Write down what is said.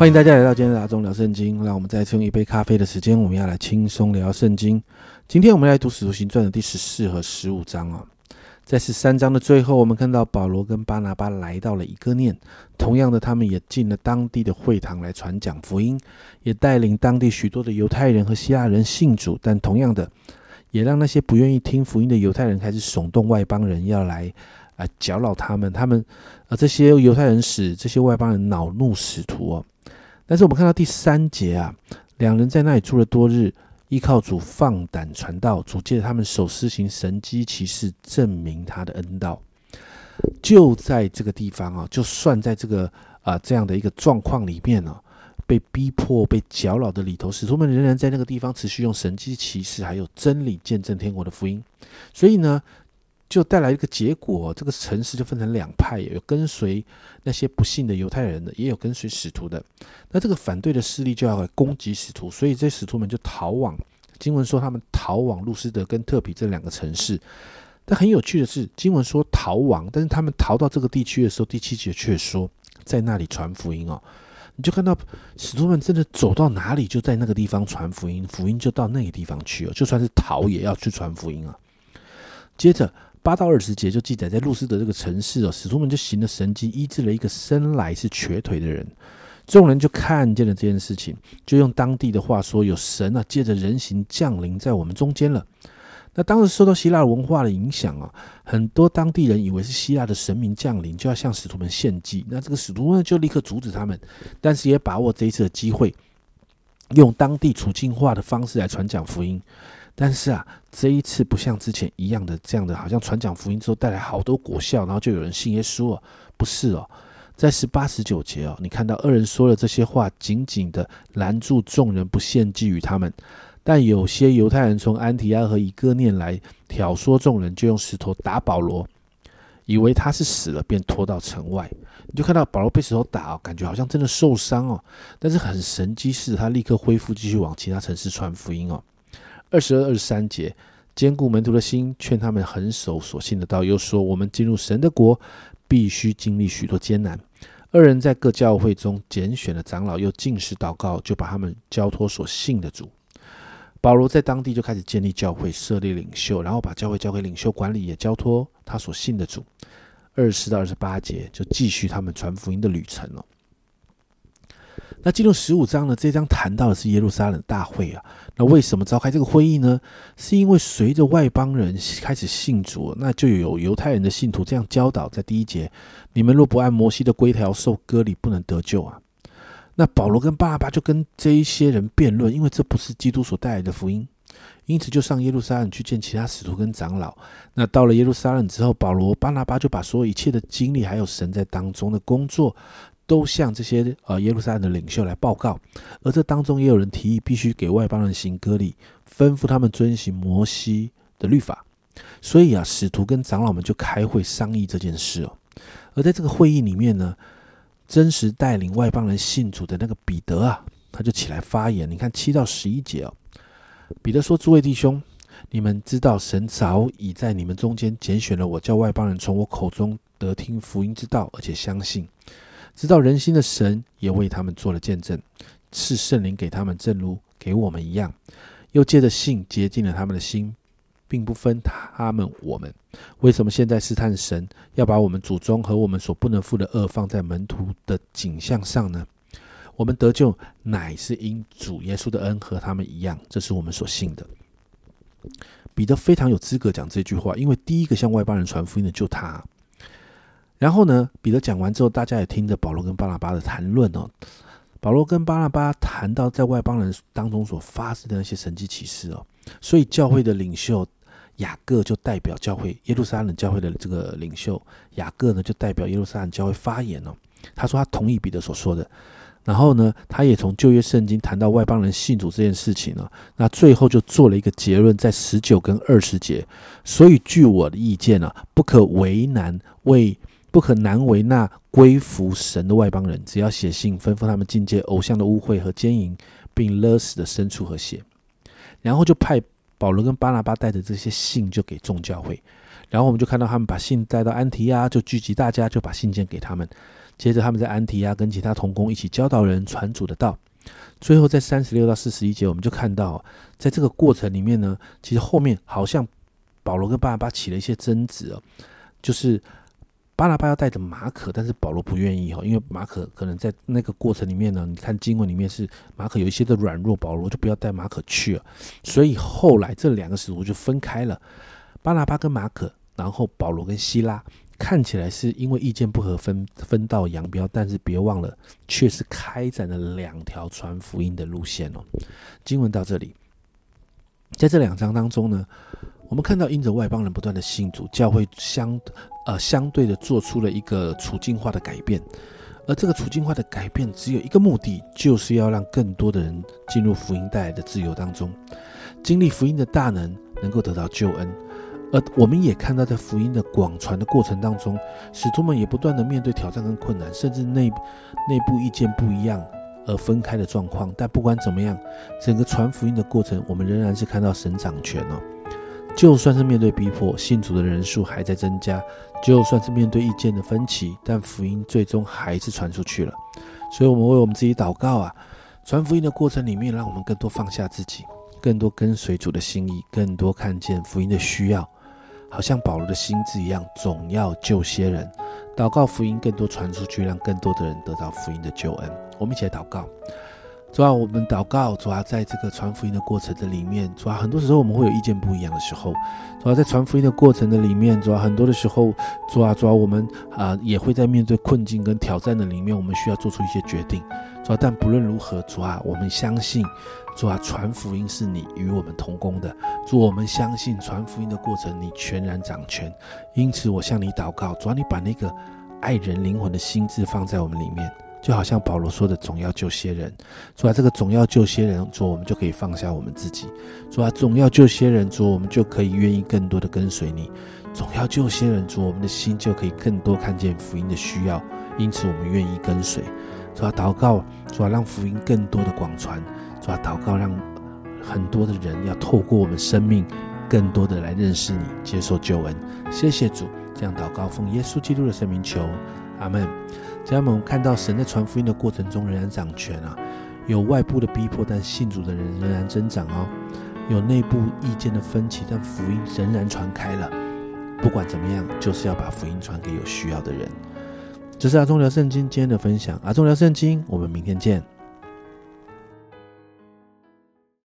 欢迎大家来到今天的阿忠聊圣经。让我们再次用一杯咖啡的时间，我们要来轻松聊圣经。今天我们来读《使徒行传》的第十四和十五章啊。在十三章的最后，我们看到保罗跟巴拿巴来到了一个念，同样的，他们也进了当地的会堂来传讲福音，也带领当地许多的犹太人和希腊人信主。但同样的，也让那些不愿意听福音的犹太人开始耸动外邦人要来啊搅扰他们。他们啊，这些犹太人使这些外邦人恼怒使徒哦。但是我们看到第三节啊，两人在那里住了多日，依靠主放胆传道，主借他们手施行神机骑士，证明他的恩道。就在这个地方啊，就算在这个啊这样的一个状况里面呢，被逼迫、被搅扰的里头，使徒们仍然在那个地方持续用神机骑士还有真理见证天国的福音。所以呢。就带来一个结果，这个城市就分成两派，有跟随那些不幸的犹太人的，也有跟随使徒的。那这个反对的势力就要来攻击使徒，所以这使徒们就逃往。经文说他们逃往路斯德跟特比这两个城市。但很有趣的是，经文说逃亡，但是他们逃到这个地区的时候，第七节却说在那里传福音哦。你就看到使徒们真的走到哪里，就在那个地方传福音，福音就到那个地方去哦。就算是逃，也要去传福音啊。接着。八到二十节就记载在路斯德这个城市哦，使徒们就行了神迹，医治了一个生来是瘸腿的人。众人就看见了这件事情，就用当地的话说：“有神啊，借着人形降临在我们中间了。”那当时受到希腊文化的影响啊，很多当地人以为是希腊的神明降临，就要向使徒们献祭。那这个使徒呢，就立刻阻止他们，但是也把握这一次的机会，用当地处境化的方式来传讲福音。但是啊，这一次不像之前一样的这样的，好像传讲福音之后带来好多果效，然后就有人信耶稣哦。不是哦，在十八十九节哦，你看到二人说了这些话，紧紧的拦住众人不献祭于他们。但有些犹太人从安提阿和以哥念来挑唆众人，就用石头打保罗，以为他是死了，便拖到城外。你就看到保罗被石头打哦，感觉好像真的受伤哦，但是很神机是，他立刻恢复，继续往其他城市传福音哦。二十二、二十三节，坚固门徒的心，劝他们恒守所信的道。又说，我们进入神的国，必须经历许多艰难。二人在各教会中拣选了长老，又进食祷告，就把他们交托所信的主。保罗在当地就开始建立教会，设立领袖，然后把教会交给领袖管理，也交托他所信的主。二十四到二十八节，就继续他们传福音的旅程了。那进入十五章呢？这章谈到的是耶路撒冷大会啊。那为什么召开这个会议呢？是因为随着外邦人开始信主，那就有犹太人的信徒这样教导，在第一节：你们若不按摩西的规条受割礼，不能得救啊。那保罗跟巴拉巴就跟这一些人辩论，因为这不是基督所带来的福音，因此就上耶路撒冷去见其他使徒跟长老。那到了耶路撒冷之后，保罗、巴拿巴就把所有一切的经历，还有神在当中的工作。都向这些呃耶路撒冷的领袖来报告，而这当中也有人提议必须给外邦人行割礼，吩咐他们遵行摩西的律法。所以啊，使徒跟长老们就开会商议这件事哦。而在这个会议里面呢，真实带领外邦人信主的那个彼得啊，他就起来发言。你看七到十一节哦，彼得说：“诸位弟兄，你们知道神早已在你们中间拣选了我，叫外邦人从我口中得听福音之道，而且相信。”知道人心的神也为他们做了见证，赐圣灵给他们，正如给我们一样。又借着信洁净了他们的心，并不分他们我们。为什么现在试探神，要把我们祖宗和我们所不能负的恶放在门徒的景象上呢？我们得救乃是因主耶稣的恩和他们一样，这是我们所信的。彼得非常有资格讲这句话，因为第一个向外邦人传福音的就他。然后呢，彼得讲完之后，大家也听着保罗跟巴拿巴的谈论哦。保罗跟巴拿巴谈到在外邦人当中所发生的那些神迹奇事哦，所以教会的领袖雅各就代表教会耶路撒冷教会的这个领袖雅各呢，就代表耶路撒冷教会发言哦。他说他同意彼得所说的，然后呢，他也从旧约圣经谈到外邦人信主这件事情呢，那最后就做了一个结论，在十九跟二十节。所以据我的意见呢，不可为难为。不可难为那归服神的外邦人，只要写信吩咐他们境界偶像的污秽和奸淫，并勒死的牲畜和血，然后就派保罗跟巴拿巴带着这些信就给众教会，然后我们就看到他们把信带到安提亚，就聚集大家，就把信件给他们。接着他们在安提亚跟其他同工一起教导人传主的道。最后在三十六到四十一节，我们就看到，在这个过程里面呢，其实后面好像保罗跟巴拿巴起了一些争执哦，就是巴拿巴要带着马可，但是保罗不愿意哈，因为马可可能在那个过程里面呢，你看经文里面是马可有一些的软弱，保罗就不要带马可去了，所以后来这两个使徒就分开了，巴拿巴跟马可，然后保罗跟希拉。看起来是因为意见不合分分道扬镳，但是别忘了，却是开展了两条传福音的路线哦。经文到这里，在这两章当中呢，我们看到因着外邦人不断的信主，教会相呃相对的做出了一个处境化的改变，而这个处境化的改变只有一个目的，就是要让更多的人进入福音带来的自由当中，经历福音的大能，能够得到救恩。而我们也看到，在福音的广传的过程当中，使徒们也不断的面对挑战跟困难，甚至内内部意见不一样而分开的状况。但不管怎么样，整个传福音的过程，我们仍然是看到神掌权哦。就算是面对逼迫，信主的人数还在增加；就算是面对意见的分歧，但福音最终还是传出去了。所以，我们为我们自己祷告啊！传福音的过程里面，让我们更多放下自己，更多跟随主的心意，更多看见福音的需要。好像保罗的心智一样，总要救些人，祷告福音更多传出去，让更多的人得到福音的救恩。我们一起来祷告，主要我们祷告，主要在这个传福音的过程的里面，主要很多时候我们会有意见不一样的时候，主要在传福音的过程的里面，主要很多的时候，主要主要我们啊也会在面对困境跟挑战的里面，我们需要做出一些决定。主要但不论如何，主啊，我们相信。主啊，传福音是你与我们同工的。主，我们相信传福音的过程，你全然掌权。因此，我向你祷告，主啊，你把那个爱人灵魂的心智放在我们里面，就好像保罗说的，总要救些人。主啊，这个总要救些人，主，我们就可以放下我们自己。主啊，总要救些人，主，我们就可以愿意更多的跟随你。总要救些人，主，我们的心就可以更多看见福音的需要。因此，我们愿意跟随。主啊，祷告，主啊，让福音更多的广传。主啊，祷告，让很多的人要透过我们生命，更多的来认识你，接受救恩。谢谢主，这样祷告，奉耶稣基督的圣名求，阿门。家人们，我们看到神在传福音的过程中仍然掌权啊，有外部的逼迫，但信主的人仍然增长哦；有内部意见的分歧，但福音仍然传开了。不管怎么样，就是要把福音传给有需要的人。这是阿忠聊圣经今天的分享，阿忠聊圣经，我们明天见。